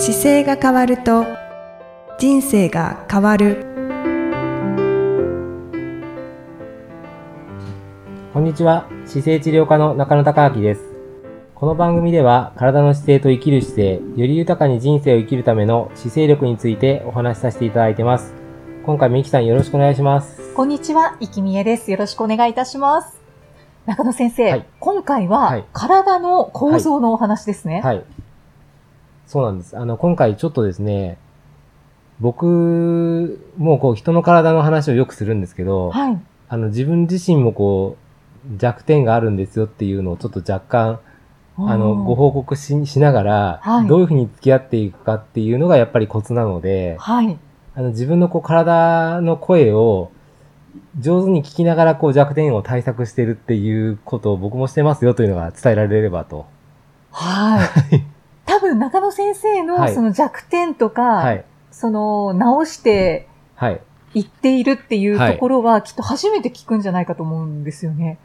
姿勢が変わると人生が変わるこんにちは。姿勢治療科の中野孝明です。この番組では、体の姿勢と生きる姿勢、より豊かに人生を生きるための姿勢力についてお話しさせていただいてます。今回もイキさんよろしくお願いします。こんにちは、いきみえです。よろしくお願いいたします。中野先生、はい今回ははい体の構造のお話ですね。はい。そうなんです。あの、今回ちょっとですね、僕もこう人の体の話をよくするんですけど、はい。あの自分自身もこう弱点があるんですよっていうのをちょっと若干あの、ご報告ししながら、はいどういうふうに付き合っていくかっていうのがやっぱりコツなので、はい。あの自分のこう体の声を上手に聞きながらこう弱点を対策してるっていうことを僕もしてますよというのが伝えられればと。はい。多分中野先生はいのその弱点とか、はい。その直してはい。いっているっていうはいところは、きっと初めて聞くんじゃないかと思うんですよね。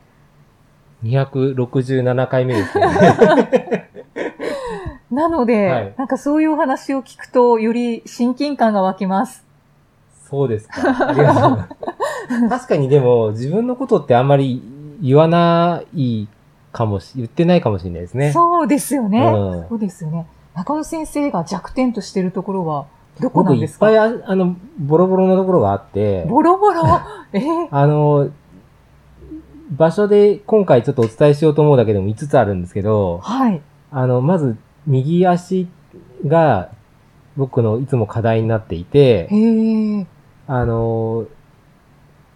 267回目ですね。なので、はいなんかそういうお話を聞くと、より親近感が湧きます。そうですか。確かにでも自分のことってあんまり言わないかもし、言ってないかもしれないですね。そうですよね。うんそうですよね。中野先生が弱点としてるところは、どこな僕いっんですか？ぱいああの、ボロボロのところがあって、ボロボロ？え？ーあの、場所で今回ちょっとお伝えしようと思うだけでも5つあるんですけど、はい。あの、まず右足が僕のいつも課題になっていて、へえ。あの、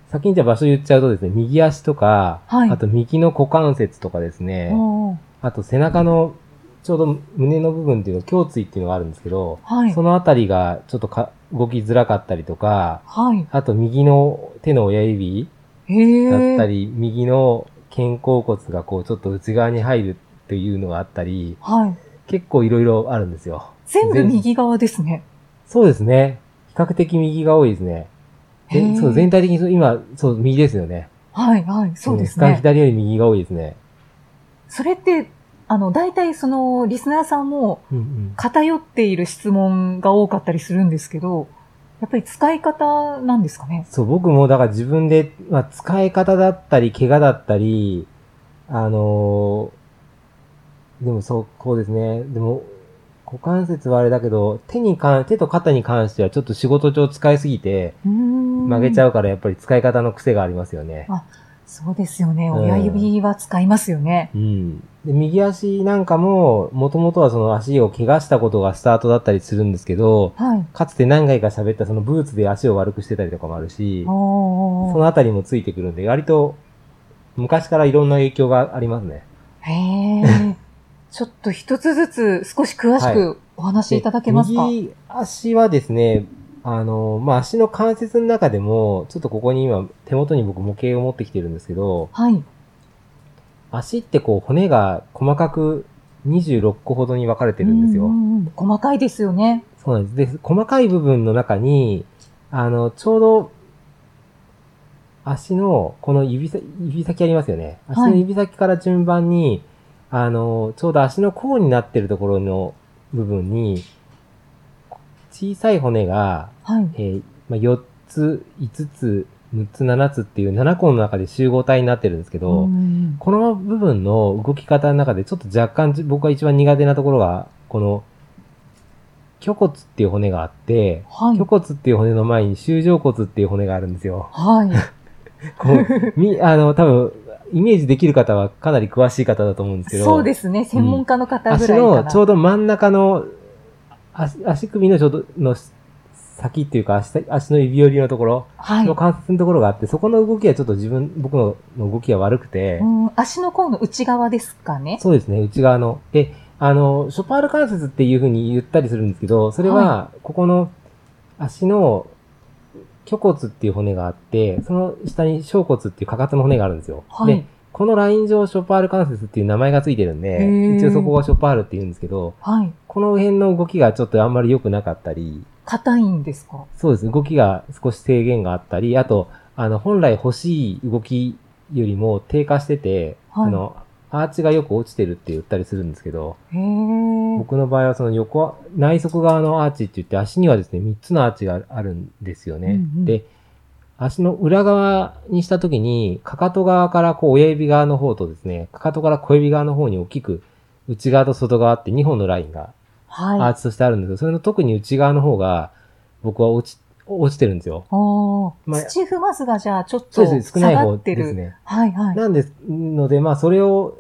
先にじゃあ場所言っちゃうとですね、右足とか、はいあと右の股関節とかですね、あと背中のちょうど胸の部分っていうの、胸椎っていうのがあるんですけど、はいそ。のあたりがちょっとか動きづらかったりとか、はい。あと右の手の親指。だったり、右の肩甲骨がこうちょっと内側に入るっていうのがあったり、はい。結構いろいろあるんですよ。全部全右側ですね。そうですね。比較的右が多いですね。へーでそう、全体的に今、そう、右ですよね。はい、はい。そうですね。ん左より右が多いですね。それって、あの、大体その、リスナーさんもうんうん。偏っている質問が多かったりするんですけど、やっぱり使い方なんですかね？そう、僕もだから自分で、まあ、使い方だったり、怪我だったり、あのーでもそう、こうですね。でも、股関節はあれだけど、手に関、手と肩に関してはちょっと仕事上使いすぎて、曲げちゃう。うからやっぱり使い方の癖がありますよね。そうですよね。うん親指は使いますよね。うん。で、右足なんかも、もともとはその足を怪我したことがスタートだったりするんですけど、はい。かつて何回か喋ったそのブーツで足を悪くしてたりとかもあるし、そのあたりもついてくるんで、割と昔からいろんな影響がありますね。へえ。ちょっと一つずつ少し詳しくお話しいただけますか、で右足はですね、あの、まあ、足の関節の中でも、ちょっとここに今手元に僕模型を持ってきてるんですけど、はい。足ってこう骨が細かく26個ほどに分かれてるんですよ。ううんうん細かいですよね。そうなんです。で、細かい部分の中に、あの、ちょうど、足の、この指先、指先ありますよね。足の指先から順番に、あの、ちょうど足の甲になってるところの部分に、小さい骨が、はい。えーまあ、4つ、5つ、6つ、7つっていう7個の中で集合体になってるんですけど、うんこの部分の動き方の中でちょっと若干じ僕が一番苦手なところが、この、虚骨っていう骨があって、はい虚。骨っていう骨の前に修上骨っていう骨があるんですよ。はい。こう、み、あの、多分、イメージできる方はかなり詳しい方だと思うんですけど、そうですね。専門家の方ぐ足らいかな。のちょうど真ん中の、足足首のちょうどの先っていうか足足の指折りのところはいの。関節のところがあって、そこの動きはちょっと自分、僕のの動きが悪くて、うん足の甲の内側ですかね？そうですね、内側の。で、あの、ショパール関節っていう風に言ったりするんですけど、それは、ここの足の虚骨っていう骨があって、その下に小骨っていうかかとの骨があるんですよ。はい。で、このライン上ショパール関節っていう名前がついてるんで、一応そこがショパールって言うんですけど、はい。この辺の動きがちょっとあんまり良くなかったり、硬いんですか？そうですね、動きが少し制限があったり、あと、あの、本来欲しい動きよりも低下してて、はい。あの、アーチがよく落ちてるって言ったりするんですけど、僕の場合はその横、内側側のアーチって言って足にはですね、3つのアーチがあるんですよね。うんうんで、足の裏側にしたときに、かかと側からこう親指側の方とですね、かかとから小指側の方に大きく内側と外側って2本のラインがアはい。ーチとしてあるんですけど、それの特に内側の方が僕は落ち、落ちてるんですよ。まあ土踏まずがじゃあちょっそうとです。少ない方。ですね。はいはい。なんですので、まあそれを、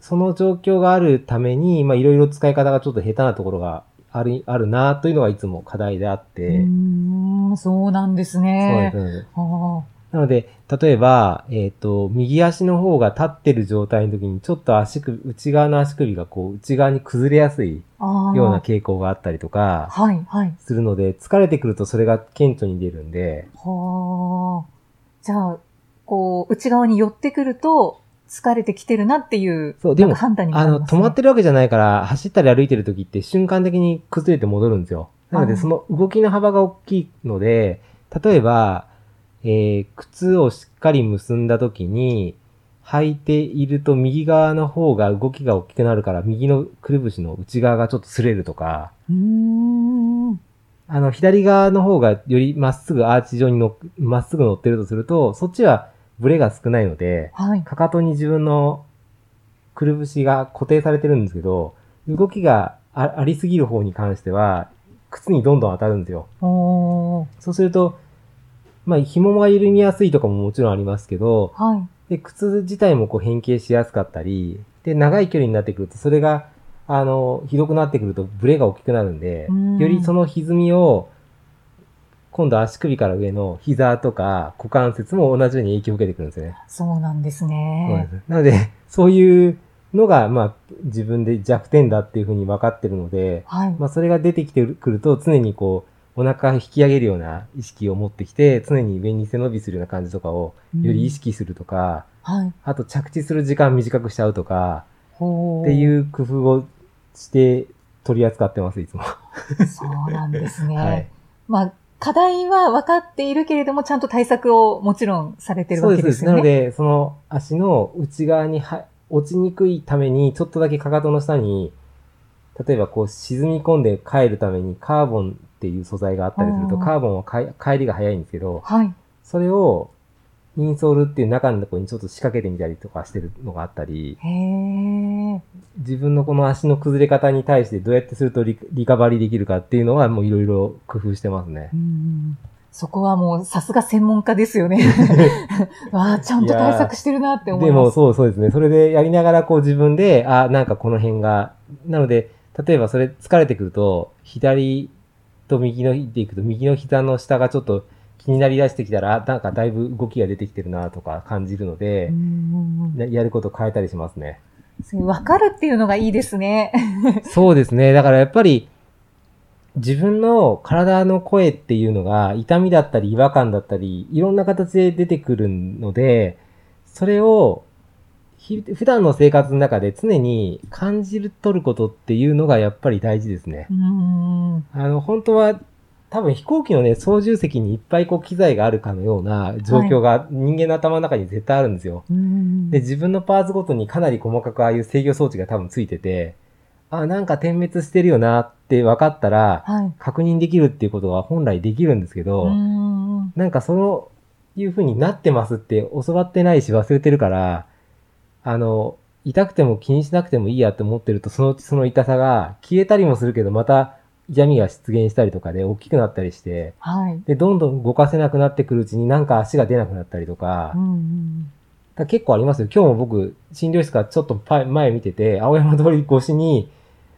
その状況があるために、まあいろいろ使い方がちょっと下手なところがある、あるなというのがいつも課題であって、うーん、そうなんですそうね。ですね。なので、例えば、えっ、と、右足の方が立ってる状態の時に、ちょっと足首、内側の足首がこう、内側に崩れやすいような傾向があったりとか、はいはい。するので、疲れてくるとそれが顕著に出るんで、はあ。じゃあ、こう、内側に寄ってくると、疲れてきてるなっていう、そうでも判断にもあの。止まってるわけじゃないから、走ったり歩いてる時って瞬間的に崩れて戻るんですよ。なので、その動きの幅が大きいので、例えば、えー靴をしっかり結んだ時に、履いていると右側の方が動きが大きくなるから、右のくるぶしの内側がちょっと擦れるとか。あの、左側の方がよりまっすぐアーチ状にのまっすぐ乗ってるとすると、そっちはブレが少ないので、はい。かかとに自分のくるぶしが固定されてるんですけど、動きがあありすぎる方に関しては、靴にどんどん当たるんですよ。そうすると、まあ、紐が緩みやすいとかももちろんありますけど、はい。で、靴自体もこう変形しやすかったり、で、長い距離になってくると、それが、あの、ひどくなってくるとブレが大きくなるんでうん、よりその歪みを、今度足首から上の膝とか股関節も同じように影響を受けてくるんですよね。そうなんですねで。すなので、そういうのが、まあ、自分で弱点だっていうふうに分かってるので、はい。まあ、それが出てきてくると、常にこう、お腹引き上げるような意識を持ってきて、常に上に背伸びするような感じとかを、より意識するとか、はい。あと着地する時間短くしちゃうとか、っていう工夫をして取り扱ってます、いつも。そうなんですね。はい。まあ、課題は分かっているけれども、ちゃんと対策をもちろんされてるわそうで。けですすよね。なので、その足の内側には落ちにくいために、ちょっとだけかかとの下に、例えばこう沈み込んで帰るためにカーボンっていう素材があったりすると、カーボンは帰りが早いんですけど、はい。それをインソールっていう中のところにちょっと仕掛けてみたりとかしてるのがあったり。自分のこの足の崩れ方に対してどうやってするとリリカバリーできるかっていうのはもういろいろ工夫してますねう。んそこはもうさすが専門家ですよね。わあ、ちゃんと対策してるなって思いでもます。そうそうですね。それでやりながらこう自分で、あ、なんかこの辺が、なので、例えばそれ疲れてくると、左と右のでいくと、右の膝の下がちょっと気になりだしてきたら、あなんかだいぶ動きが出てきてるなとか感じるのでやること変えたりしますね。そういう分かるっていうのがいいですね。そうですね。だからやっぱり、自分の体の声っていうのが痛みだったり違和感だったり、いろんな形で出てくるので、それをひ普段の生活の中で常に感じる、取ることっていうのがやっぱり大事ですねう。んあの、本当は多分飛行機のね、操縦席にいっぱいこう機材があるかのような状況が人間の頭の中に絶対あるんですよ。うんで、自分のパーツごとにかなり細かくああいう制御装置が多分ついてて、あ、なんか点滅してるよなって分かったら、はい。確認できるっていうことが本来できるんですけど、うんなんかその、いう風になってますって教わってないし忘れてるから、あの、痛くても気にしなくてもいいやって思ってると、そのうちその痛さが消えたりもするけど、また痛みが出現したりとかで大きくなったりして、はい。で、どんどん動かせなくなってくるうちになんか足が出なくなったりとか、うんうん結構ありますよ。今日も僕、診療室からちょっと前見てて、青山通り越しに、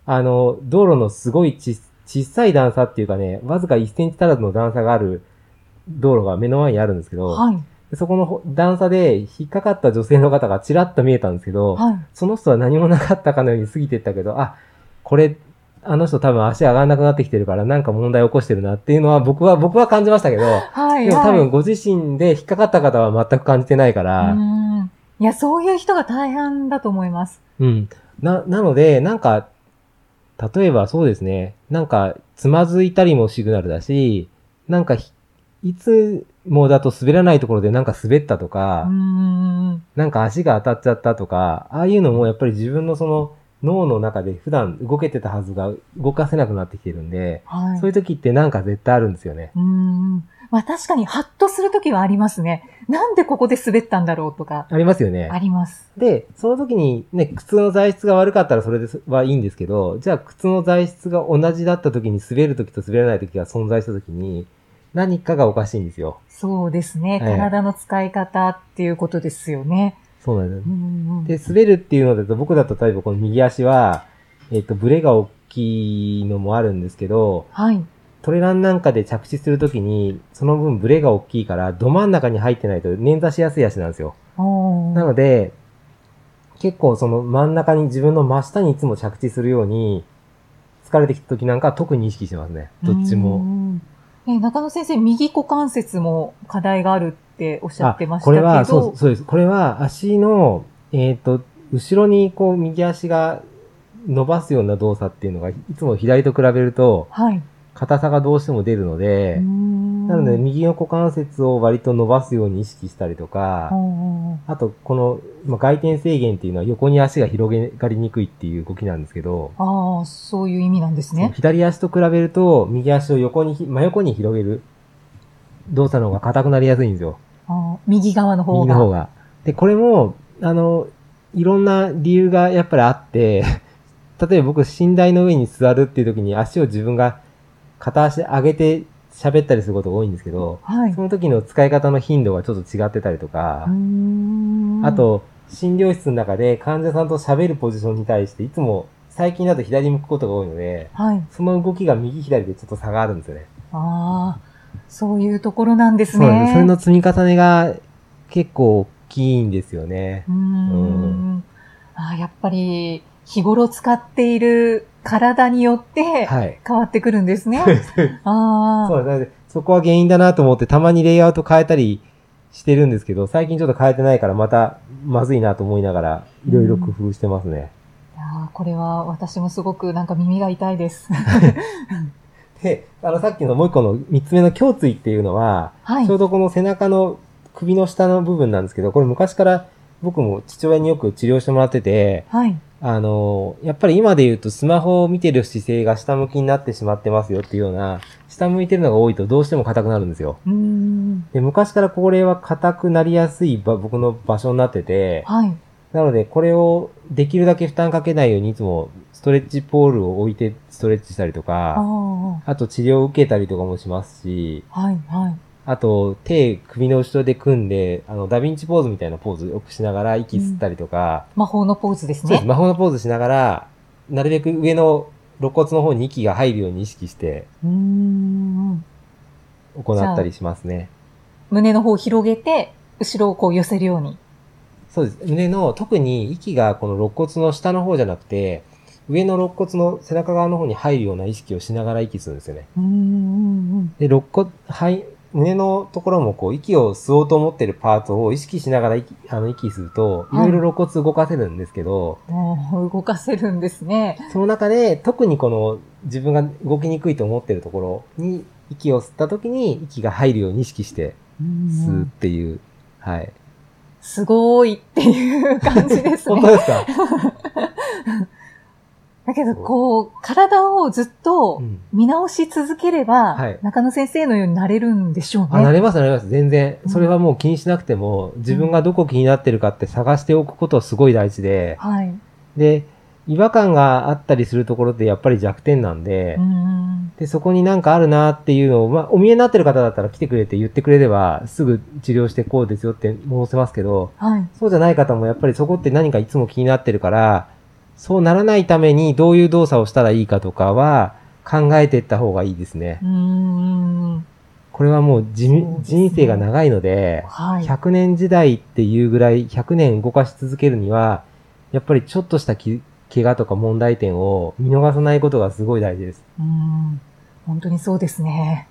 あの、道路のすごいち小さい段差っていうかね、わずか1センチ足らずの段差がある道路が目の前にあるんですけど、はい。でそこのほ段差で引っかかった女性の方がちらっと見えたんですけど、はい。その人は何もなかったかのように過ぎてったけど、あ、これ、あの人多分足上がらなくなってきてるからなんか問題起こしてるなっていうのは僕は、僕は感じましたけど、はい。でも多はい分ご自身で引っかかった方は全く感じてないから、うんいや、そういう人が大半だと思います。うん。な、なので、なんか、例えばそうですね、なんか、つまずいたりもシグナルだし、なんかひ、いつもだと滑らないところでなんか滑ったとか、うんなんか足が当たっちゃったとか、ああいうのもやっぱり自分のその脳の中で普段動けてたはずが動かせなくなってきてるんで、はい。そういう時ってなんか絶対あるんですよね。うーん。まあ確かにハッとするときはありますね。なんでここで滑ったんだろうとか、ありますよねあ。ります。で、その時にね、靴の材質が悪かったらそれではいいんですけど、じゃあ靴の材質が同じだった時に滑る時と滑らない時が存在した時に、何かがおかしいんですよ。そうですね。ええ体の使い方っていうことですよね。そうなんですう。んうんで、滑るっていうのだと、僕だと例えばこの右足は、えっ、と、ブレが大きいのもあるんですけど、はい。トレランなんかで着地するときに、その分ブレが大きいから、ど真ん中に入ってないと捻挫しやすい足なんですよ。おーなので、結構その真ん中に自分の真下にいつも着地するように、疲れてきた時なんかは特に意識してますね。どっちうも。んえ中野先生、右股関節も課題があるっておっしゃってましたけど。これは、そう、そうです。これは足の、えっ、と、後ろにこう右足が伸ばすような動作っていうのが、いつも左と比べると、はい。硬さがどうしても出るので、ななので、右の股関節を割と伸ばすように意識したりとか、あと、この、まあ、外転制限っていうのは横に足が広げがりにくいっていう動きなんですけど、ああ、そういう意味なんですね。左足と比べると、右足を横にひ、真横に広げる動作の方が硬くなりやすいんですよ。右側の方が。右の方が。で、これも、あの、いろんな理由がやっぱりあって、例えば僕、寝台の上に座るっていう時に足を自分が片足上げて喋ったりすることが多いんですけど、はい。その時の使い方の頻度がちょっと違ってたりとかあ、と、診療室の中で患者さんと喋るポジションに対して、いつも最近だと左向くことが多いので、はい。その動きが右左でちょっと差があるんですよね。ああ、そういうところなんですね。そう。それの積み重ねが結構大きいんですよね。うーん。あーやっぱり、日頃使っている体によってはい。変わってくるんですね。ああ。そうで、そこは原因だなと思って、たまにレイアウト変えたりしてるんですけど、最近ちょっと変えてないから、またまずいなと思いながら、いろいろ工夫してますね。いやーこれは私もすごくなんか耳が痛いです。で、あの、さっきのもう一個の三つ目の胸椎っていうのは、はいちょ。うどこの背中の首の下の部分なんですけど、これ昔から僕も父親によく治療してもらってて、はい。あの、やっぱり今で言うとスマホを見てる姿勢が下向きになってしまってますよっていうような、下向いてるのが多いとどうしても硬くなるんですよ。で、昔からこれは硬くなりやすいば僕の場所になってて、はい。なのでこれをできるだけ負担かけないようにいつもストレッチポールを置いてストレッチしたりとあか、あ。あと治療を受けたりとかもしますし、はい。はい。あと手首の後ろで組んで、あのダヴィンチポーズみたいなポーズをよくしながら息吸ったりとか、魔法のポーズですそうです。ね。魔法のポーズしながら、なるべく上の肋骨の方に息が入るように意識してうーん。行ったりしますね。胸の方を広げて、後ろをこう寄せるように。そうです。胸の、特に息がこの肋骨の下の方じゃなくて、上の肋骨の背中側の方に入るような意識をしながら息するんですよね。うーん。で、肋骨、はい、胸のところもこう息を吸おうと思ってるパーツを意識しながら息、あの息すると、いはいろいろ肋骨動かせるんですけど、もう動かせるんですね。その中で特にこの自分が動きにくいと思ってるところに息を吸った時に息が入るように意識して吸うっていう。はい。すごいっていう感じですね。本当ですか？だけど、こう、体をずっとうん。見直し続ければ、はい中野先生のようになれるんでしょうね。あ、なれますなれます。全然う。んそれはもう気にしなくても、自分がどこ気になってるかって探しておくことすごい大事で、はい。で、違和感があったりするところってやっぱり弱点なんでうー、ん。で、そこになんかあるなっていうのを、まあ、お見えになってる方だったら来てくれて言ってくれれば、すぐ治療してこうですよって申せますけど、はい。そうじゃない方もやっぱりそこって何かいつも気になってるから、そうならないためにどういう動作をしたらいいかとかは考えていった方がいいですねう。ーん。これはもうね人生が長いので、はい。100年時代っていうぐらい100年動かし続けるには、やっぱりちょっとしたき怪我とか問題点を見逃さないことがすごい大事です。うーん。本当にそうですね。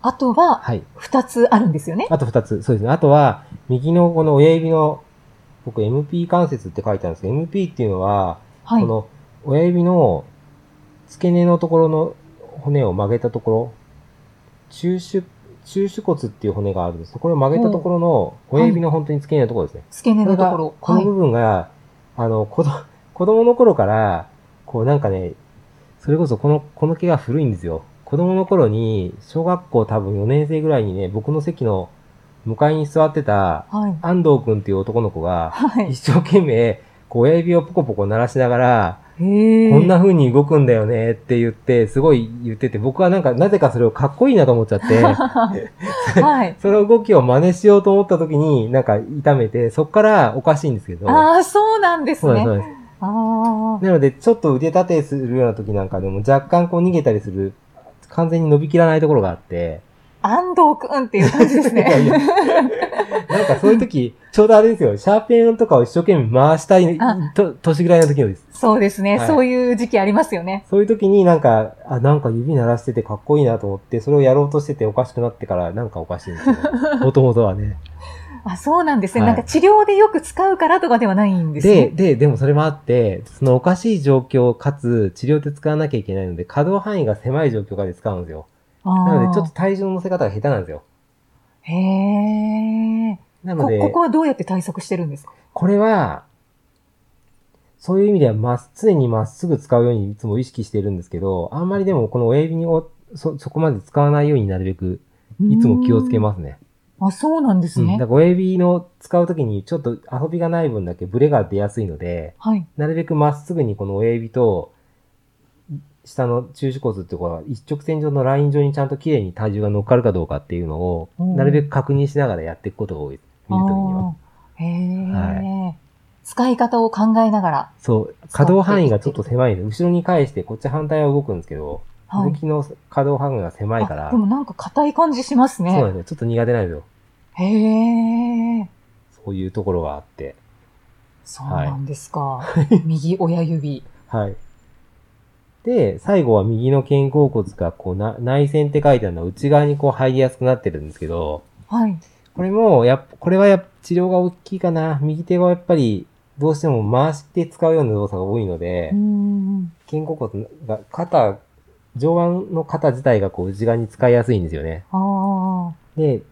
あとは、はい。二つあるんですよね。あと2つ。そうですね。あとは、右のこの親指の、僕 MP 関節って書いてあるんですけど、MP っていうのは、はいこ。の親指の付け根のところの骨を曲げたところ、中手、中手骨っていう骨があるんです。これを曲げたところの親指の本当に付け根のところですね。付け根のところ。この部分が、あの、子供、子供の頃から、こうなんかね、それこそこの、この毛が古いんですよ。子供の頃に、小学校多分4年生ぐらいにね、僕の席の向かいに座ってた、はい。安藤くんっていう男の子が、はい。一生懸命、親指をポコポコ鳴らしながら。こんな風に動くんだよねって言って、すごい言ってて、僕はなんか、なぜかそれをかっこいいなと思っちゃって、はい。その動きを真似しようと思った時に、なんか痛めて、そっからおかしいんですけど、ああ、そうなんですそうです、そうね。です。あなので、ちょっと腕立てするような時なんかでも若干こう逃げたりする、完全に伸びきらないところがあって、あ、安藤くんっていう感じですいやいね。やなんかそういう時、ちょうどあれですよ、シャーペンとかを一生懸命回したいあと年ぐらいの時のです。そうですね、はいそういう時期ありますよね。そういう時になんか、あ、なんか指鳴らしててかっこいいなと思って、それをやろうとしてておかしくなってからなんかおかしいんですよね。もともとはね。あ、そうなんですね、はいなんか治療でよく使うからとかではないんですで、ね。で、でもそれもあって、そのおかしい状況かつ治療で使わなきゃいけないので、可動範囲が狭い状況下で使うんですよ。なのでちょっと体重の乗せ方が下手なんですよ。へえ。こ、なので、ここはどうやって対策してるんですか？これは、そういう意味では、まっ、常にまっすぐ使うようにいつも意識してるんですけど、あんまりでもこの親指をそ、そこまで使わないようになるべく、いつも気をつけますね。す。あ、そうなんですうん。だね。から親指の使うときにちょっと遊びがない分だけブレが出やすいので、はい。なるべくまっすぐにこの親指と、下の中手骨っていうのは一直線上のライン上にちゃんと綺麗に体重が乗っかるかどうかっていうのを、うんなるべく確認しながらやっていくことが多い。見るときには。へえ、使い方を考えながら。そう、可動範囲がちょっと狭いので、後ろに返してこっち反対は動くんですけど、はい動。きの可動範囲が狭いから、あでもなんか硬い感じしますね。そうなんですよ。ちょっと苦手なんですよ。へえ。そういうところがあって。そうなんですか。右親指。はい。で、最後は右の肩甲骨がこうな内線って書いてあるのは内側にこう入りやすくなってるんですけど、はい。これも、やっぱ、これはやっぱ治療が大きいかな。右手はやっぱり、どうしても回して使うような動作が多いので。肩甲骨が、肩、上腕の肩自体がこう内側に使いやすいんですよね。で、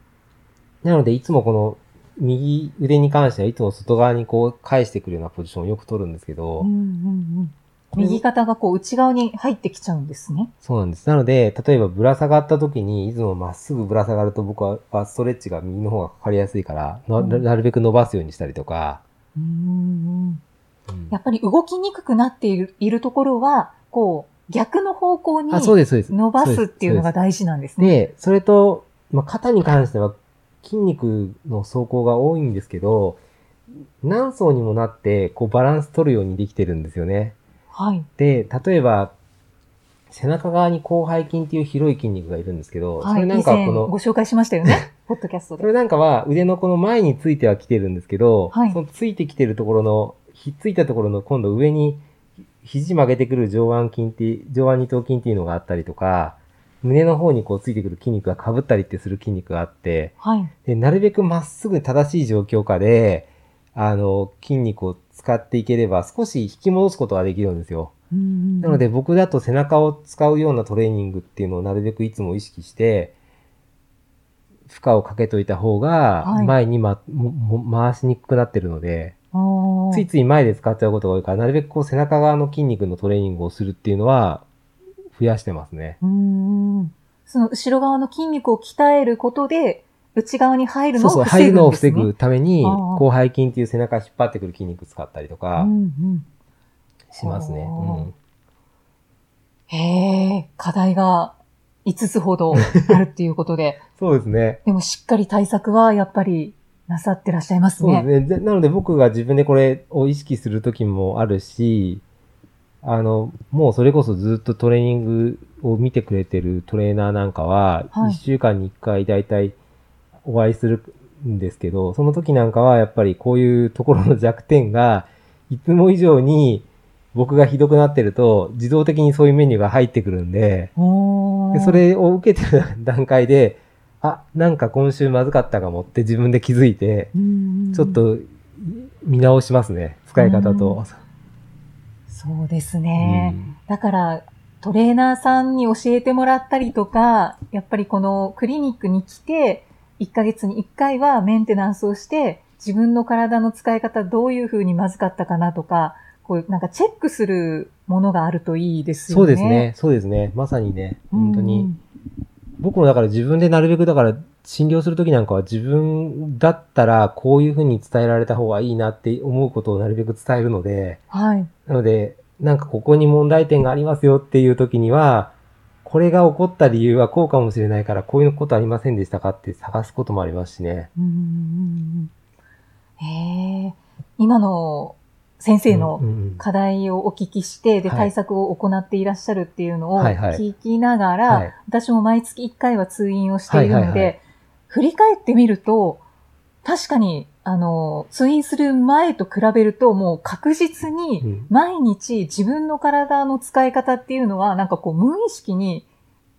なのでいつもこの右腕に関してはいつも外側にこう返してくるようなポジションをよく取るんですけど、うんうんうん。右肩がこう内側に入ってきちゃうんですね。そうなんです。なので、例えばぶら下がった時にいつもまっすぐぶら下がると僕ははストレッチが右の方がかかりやすいから、なうんなるべく伸ばすようにしたりとか、うーん。うんやっぱり動きにくくなっているいるところは、こう、逆の方向に。伸ばすっていうのがそ大事なんですね。で、それと、まあ、肩に関しては筋肉の走行が多いんですけど、何層にもなって、こうバランス取るようにできてるんですよね。はい。で、例えば、背中側に広背筋っていう広い筋肉がいるんですけど、はい。それなんかこのご、紹介しましたよね。ポッドキャストで。それなんかは腕のこの前についてはきてるんですけど、はいそのついてきてるところの、ひっついたところの今度上にひ肘曲げてくる上腕筋って、上腕二頭筋っていうのがあったりとか、胸の方にこうついてくる筋肉が被ったりってする筋肉があって、はい。で、なるべくまっすぐ正しい状況下で、あの、筋肉を使っていければ少し引き戻すことができるんですよ。なので僕だと背中を使うようなトレーニングっていうのをなるべくいつも意識して、負荷をかけといた方がはい前に、まもも回しにくくなってるので、ついつい前で使っちゃうことが多いから、なるべくこう背中側の筋肉のトレーニングをするっていうのは増やしてますね。うーん。その後ろ側の筋肉を鍛えることで、内側に入るのそうそう、を防入るのを。防ぐために、広背筋っていう背中引っ張ってくる筋肉使ったりとか。しますね。へえ、課題が5つほどあるっていうことで、そうですね。でもしっかり対策はやっぱりなさってらっしゃいますそうね。ですね。でなので僕が自分でこれを意識するときもあるし、あの、もうそれこそずっとトレーニングを見てくれてるトレーナーなんかは、はい1週間に1回だいたいお会いするんですけど、その時なんかはやっぱりこういうところの弱点が、いつも以上に僕がひどくなってると、自動的にそういうメニューが入ってくるんで、でそれを受けてる段階で、あ、なんか今週まずかったかもって自分で気づいて、ちょっと見直しますね。使い方と。そうですうね。んだから、トレーナーさんに教えてもらったりとか、やっぱりこのクリニックに来て、1ヶ月に1回はメンテナンスをして、自分の体の使い方どういう風にまずかったかなとか、こう、なんかチェックするものがあるといいですよね。そうですね。そうですね。まさにね、本当に。うん僕もだから自分でなるべくだから診療するときなんかは自分だったらこういうふうに伝えられた方がいいなって思うことをなるべく伝えるので、はい。なので、なんかここに問題点がありますよっていうときには、これが起こった理由はこうかもしれないから、こういうことありませんでしたかって探すこともありますしね。うん。今の先生の課題をお聞きして、で、はい。対策を行っていらっしゃるっていうのを聞きながら、はい。私も毎月1回は通院をしているので、振り返ってみると、確かに、あの、通院する前と比べると、もう確実うに、ん毎日自分の体の使い方っていうのは、なんかこう、無意識に、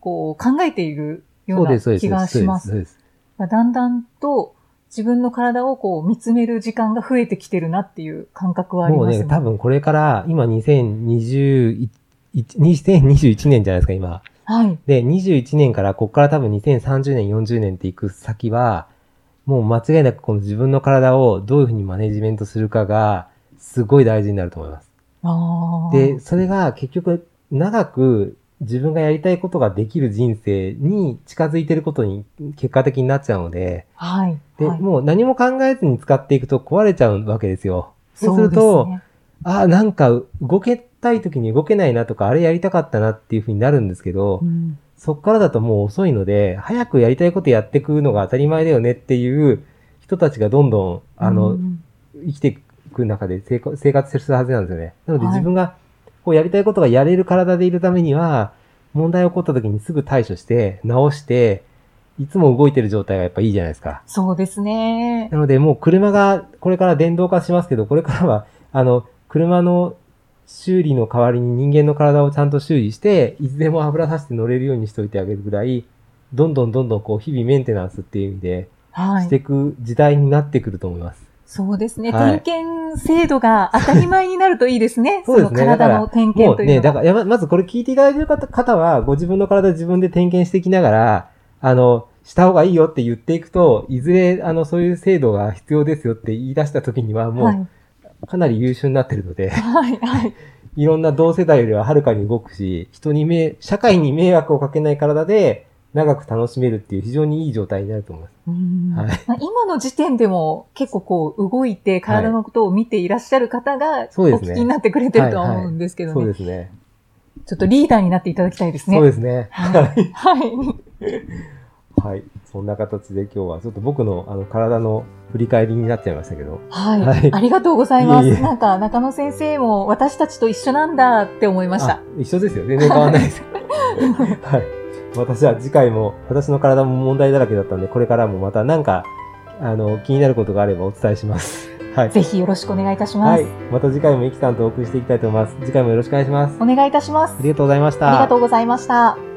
こう、考えているようなそうです、そうです。気がしま。そうです。だんだんと、自分の体をこう見つめる時間が増えてきてるなっていう感覚はありますもうね、多分これから、今2021 2021年じゃないですか、今。はい。で、21年から、ここから多分2030年、40年っていく先は、もう間違いなくこの自分の体をどういうふうにマネジメントするかが、すごい大事になると思います。で、それが結局、長く自分がやりたいことができる人生に近づいてることに結果的になっちゃうので、はい。で、はい、もう何も考えずに使っていくと壊れちゃうわけですよ。そうするそと、ねああ、なんか動けたい時に動けないなとか、あれやりたかったなっていうふうになるんですけど、うんそっからだともう遅いので、早くやりたいことやっていくのが当たり前だよねっていう人たちがどんどん、あの、うん生きていく中で生活するはずなんですよね。なのではい自分がこうやりたいことがやれる体でいるためには、問題起こった時にすぐ対処して、直して、いつも動いてる状態がやっぱいいじゃないですか。そうですね。なのでもう車がこれから電動化しますけど、これからは、あの、車の修理の代わりに人間の体をちゃんと修理して、いつでも油さして乗れるようにしておいてあげるぐらい、どんどんどんどんこう日々メンテナンスっていう意味ではい。していく時代になってくると思います。そうですね。はい点検制度が当たり前になるといいですね。そうですねの体の点検というのが。だから、やままずこれ聞いていただいてる方方は、ご自分の体自分で点検していきながら、あの、した方がいいよって言っていくと、いずれ、あの、そういう制度が必要ですよって言い出した時には、もう、はい。かなり優秀になってるので、はい。はい。いろんな同世代よりははるかに動くし、人にめ、社会に迷惑をかけない体で長く楽しめるっていう非常にいい状態になると思います。うんはいまあ、今の時点でも結構こう動いて体のことを見ていらっしゃる方がお聞きになってくれてるとは思うんですけどそうね。ですね。ちょっとリーダーになっていただきたいですね。そうですね。はい。はい。はい。そんな形で今日はちょっと僕のあの体の振り返りになっちゃいましたけど。はい。はいありがとうございます。いえいえなんか中野先生も私たちと一緒なんだって思いましたあ。一緒ですよ。全然変わらないです。はい。私は次回も、私の体も問題だらけだったんで、これからもまたなんか、あの、気になることがあればお伝えします。はい。ぜひよろしくお願いいたします。はい。また次回もイキさんとお送りしていきたいと思います。次回もよろしくお願いします。お願いいたしますあ。りがとうございました。ありがとうございました。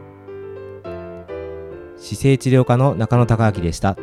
姿勢治療科の中野孝明でした。